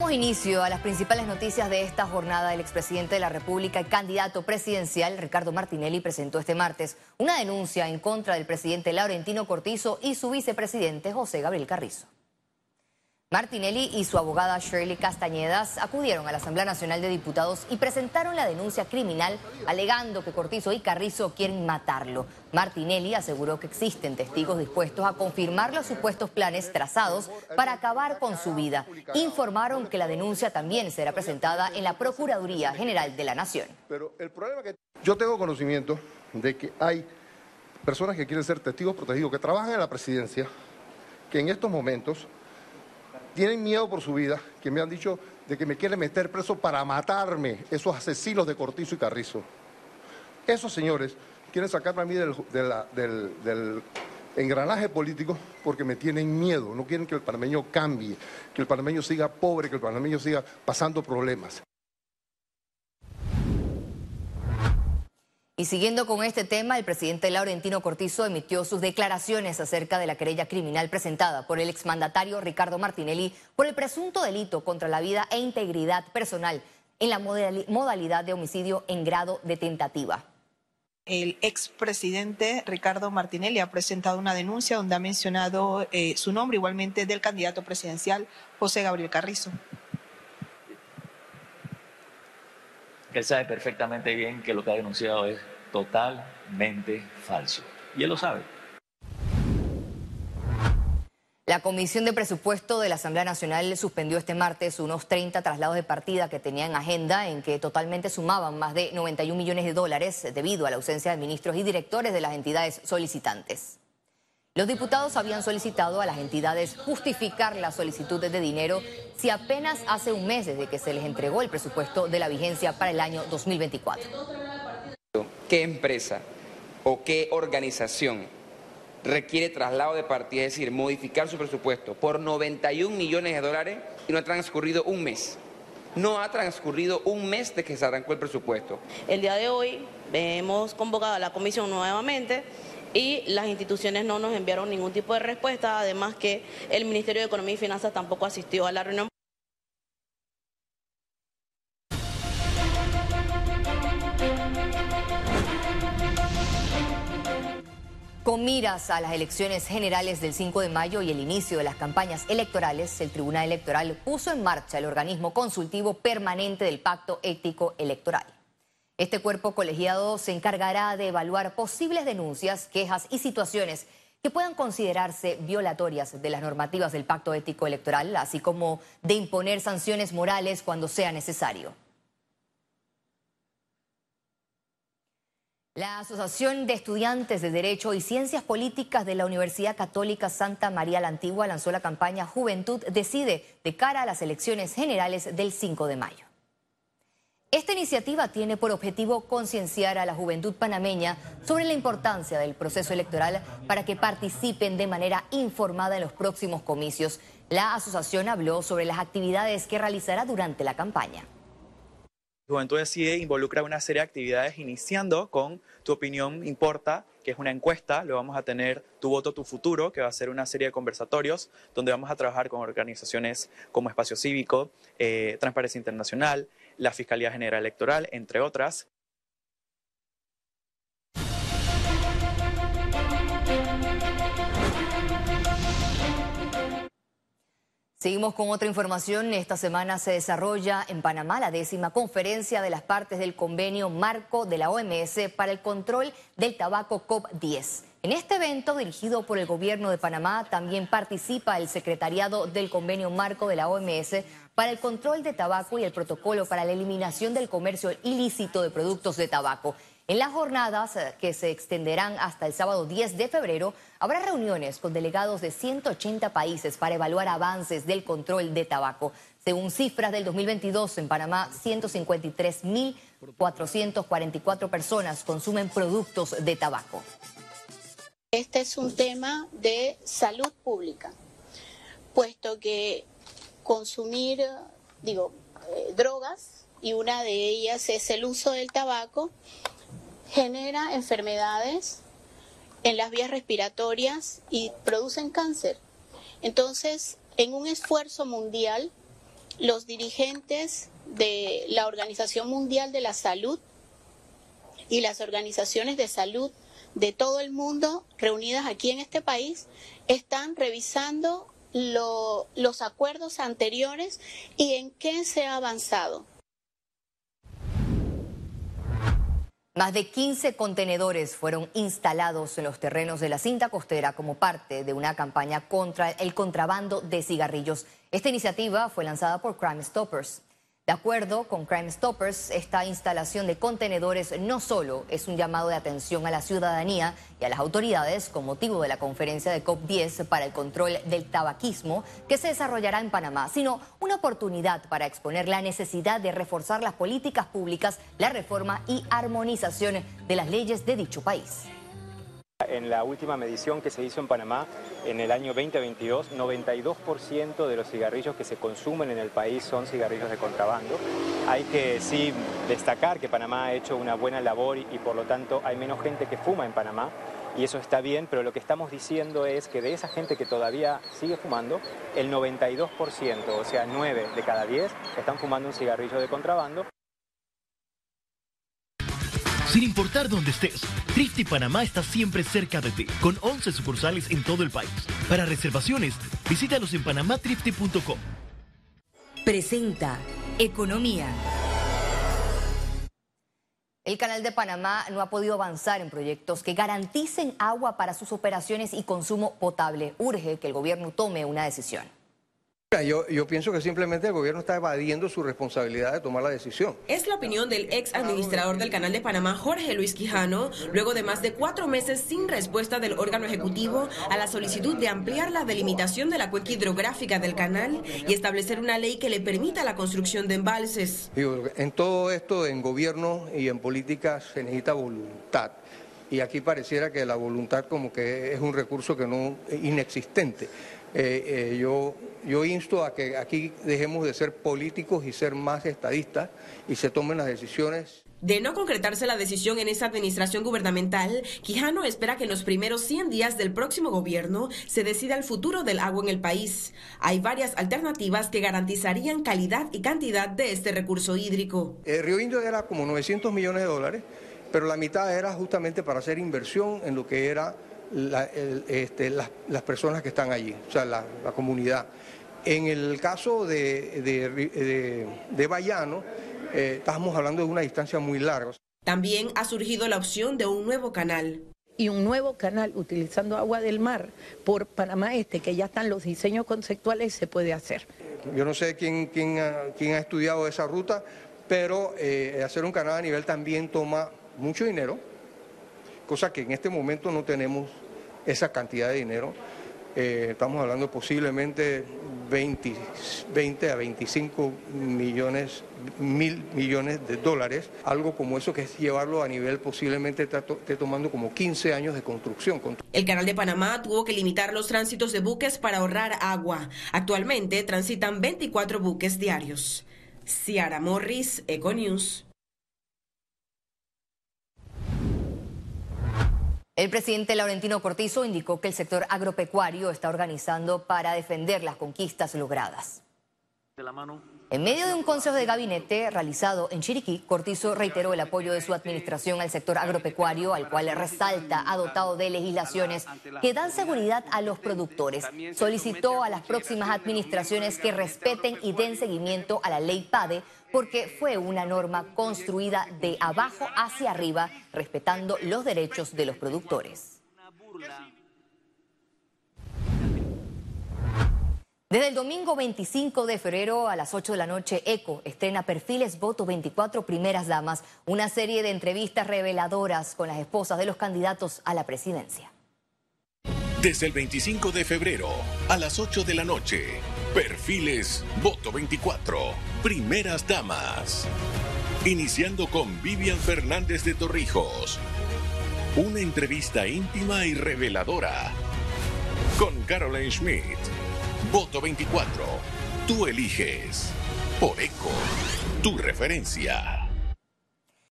Damos inicio a las principales noticias de esta jornada. El expresidente de la República y candidato presidencial, Ricardo Martinelli, presentó este martes una denuncia en contra del presidente Laurentino Cortizo y su vicepresidente José Gabriel Carrizo. Martinelli y su abogada Shirley Castañedas acudieron a la Asamblea Nacional de Diputados y presentaron la denuncia criminal alegando que Cortizo y Carrizo quieren matarlo. Martinelli aseguró que existen testigos dispuestos a confirmar los supuestos planes trazados para acabar con su vida. Informaron que la denuncia también será presentada en la Procuraduría General de la Nación. Pero el problema que yo tengo conocimiento de que hay personas que quieren ser testigos protegidos, que trabajan en la presidencia, que en estos momentos tienen miedo por su vida, que me han dicho de que me quieren meter preso para matarme, esos asesinos de Cortizo y Carrizo. Esos señores quieren sacarme a mí del, engranaje político porque me tienen miedo, no quieren que el panameño cambie, que el panameño siga pobre, que el panameño siga pasando problemas. Y siguiendo con este tema, el presidente Laurentino Cortizo emitió sus declaraciones acerca de la querella criminal presentada por el exmandatario Ricardo Martinelli por el presunto delito contra la vida e integridad personal en la modalidad de homicidio en grado de tentativa. El expresidente Ricardo Martinelli ha presentado una denuncia donde ha mencionado eh, su nombre igualmente del candidato presidencial José Gabriel Carrizo. Él sabe perfectamente bien que lo que ha denunciado es totalmente falso. Y él lo sabe. La Comisión de Presupuesto de la Asamblea Nacional suspendió este martes unos 30 traslados de partida que tenían en agenda en que totalmente sumaban más de 91 millones de dólares debido a la ausencia de ministros y directores de las entidades solicitantes. Los diputados habían solicitado a las entidades justificar la solicitud de dinero si apenas hace un mes desde que se les entregó el presupuesto de la vigencia para el año 2024. ¿Qué empresa o qué organización requiere traslado de partida, es decir, modificar su presupuesto por 91 millones de dólares y no ha transcurrido un mes? No ha transcurrido un mes de que se arrancó el presupuesto. El día de hoy hemos convocado a la comisión nuevamente y las instituciones no nos enviaron ningún tipo de respuesta, además que el Ministerio de Economía y Finanzas tampoco asistió a la reunión. Con miras a las elecciones generales del 5 de mayo y el inicio de las campañas electorales, el Tribunal Electoral puso en marcha el organismo consultivo permanente del Pacto Ético Electoral. Este cuerpo colegiado se encargará de evaluar posibles denuncias, quejas y situaciones que puedan considerarse violatorias de las normativas del pacto ético electoral, así como de imponer sanciones morales cuando sea necesario. La Asociación de Estudiantes de Derecho y Ciencias Políticas de la Universidad Católica Santa María la Antigua lanzó la campaña Juventud Decide de cara a las elecciones generales del 5 de mayo. Esta iniciativa tiene por objetivo concienciar a la juventud panameña sobre la importancia del proceso electoral para que participen de manera informada en los próximos comicios. La asociación habló sobre las actividades que realizará durante la campaña. Juventud Decide involucra una serie de actividades iniciando con Tu opinión importa, que es una encuesta, luego vamos a tener Tu voto, tu futuro, que va a ser una serie de conversatorios donde vamos a trabajar con organizaciones como Espacio Cívico, eh, Transparencia Internacional, la Fiscalía General Electoral, entre otras. Seguimos con otra información. Esta semana se desarrolla en Panamá la décima conferencia de las partes del convenio marco de la OMS para el control del tabaco COP10. En este evento, dirigido por el gobierno de Panamá, también participa el secretariado del convenio marco de la OMS para el control de tabaco y el protocolo para la eliminación del comercio ilícito de productos de tabaco. En las jornadas eh, que se extenderán hasta el sábado 10 de febrero, habrá reuniones con delegados de 180 países para evaluar avances del control de tabaco. Según cifras del 2022, en Panamá, 153.444 personas consumen productos de tabaco. Este es un tema de salud pública, puesto que consumir, digo, eh, drogas, y una de ellas es el uso del tabaco, genera enfermedades en las vías respiratorias y producen cáncer. Entonces, en un esfuerzo mundial, los dirigentes de la Organización Mundial de la Salud y las organizaciones de salud de todo el mundo reunidas aquí en este país están revisando los acuerdos anteriores y en qué se ha avanzado. Más de 15 contenedores fueron instalados en los terrenos de la cinta costera como parte de una campaña contra el contrabando de cigarrillos. Esta iniciativa fue lanzada por Crime Stoppers. De acuerdo con Crime Stoppers, esta instalación de contenedores no solo es un llamado de atención a la ciudadanía y a las autoridades con motivo de la conferencia de COP10 para el control del tabaquismo que se desarrollará en Panamá, sino una oportunidad para exponer la necesidad de reforzar las políticas públicas, la reforma y armonización de las leyes de dicho país. En la última medición que se hizo en Panamá en el año 2022, 92% de los cigarrillos que se consumen en el país son cigarrillos de contrabando. Hay que sí destacar que Panamá ha hecho una buena labor y, por lo tanto hay menos gente que fuma en Panamá y eso está bien, pero lo que estamos diciendo es que de esa gente que todavía sigue fumando, el 92%, o sea, 9 de cada 10, están fumando un cigarrillo de contrabando. Sin importar dónde estés, Trifte Panamá está siempre cerca de ti, con 11 sucursales en todo el país. Para reservaciones, visítanos en panamatrifte.com. Presenta Economía. El Canal de Panamá no ha podido avanzar en proyectos que garanticen agua para sus operaciones y consumo potable. Urge que el gobierno tome una decisión. Yo, yo, pienso que simplemente el gobierno está evadiendo su responsabilidad de tomar la decisión. Es la opinión del ex administrador del Canal de Panamá, Jorge Luis Quijano, luego de más de cuatro meses sin respuesta del órgano ejecutivo a la solicitud de ampliar la delimitación de la cuenca hidrográfica del canal y establecer una ley que le permita la construcción de embalses. en todo esto, en gobierno y en política, se necesita voluntad y aquí pareciera que la voluntad como que es un recurso que no inexistente. Eh, eh, yo, yo insto a que aquí dejemos de ser políticos y ser más estadistas y se tomen las decisiones. De no concretarse la decisión en esa administración gubernamental, Quijano espera que en los primeros 100 días del próximo gobierno se decida el futuro del agua en el país. Hay varias alternativas que garantizarían calidad y cantidad de este recurso hídrico. El Río Indio era como 900 millones de dólares, pero la mitad era justamente para hacer inversión en lo que era este, las, personas que están allí, o sea, la, comunidad. En el caso de, de, de, Bayano, eh, estamos hablando de una distancia muy larga. También ha surgido la opción de un nuevo canal. Y un nuevo canal utilizando agua del mar por Panamá Este, que ya están los diseños conceptuales, se puede hacer. Yo no sé quién, quién, ha, quién ha estudiado esa ruta, pero eh, hacer un canal a nivel también toma mucho dinero, cosa que en este momento no tenemos esa cantidad de dinero. Eh, estamos hablando posiblemente 20, 20, a 25 millones, mil millones de dólares, algo como eso que es llevarlo a nivel posiblemente esté tomando como 15 años de construcción. El canal de Panamá tuvo que limitar los tránsitos de buques para ahorrar agua. Actualmente transitan 24 buques diarios. Ciara Morris, Econews. El presidente Laurentino Cortizo indicó que el sector agropecuario está organizando para defender las conquistas logradas. En medio de un consejo de gabinete realizado en Chiriquí, Cortizo reiteró el apoyo de su administración al sector agropecuario, al cual resalta ha dotado de legislaciones que dan seguridad a los productores. Solicitó a las próximas administraciones que respeten y den seguimiento a la ley PADE porque fue una norma construida de abajo hacia arriba, respetando los derechos de los productores. Desde el domingo 25 de febrero a las 8 de la noche, ECO estrena Perfiles Voto 24 Primeras Damas, una serie de entrevistas reveladoras con las esposas de los candidatos a la presidencia. Desde el 25 de febrero a las 8 de la noche, Perfiles Voto 24 Primeras Damas. Iniciando con Vivian Fernández de Torrijos. Una entrevista íntima y reveladora. Con Caroline Schmidt. Voto 24. Tú eliges. Por ECO. Tu referencia.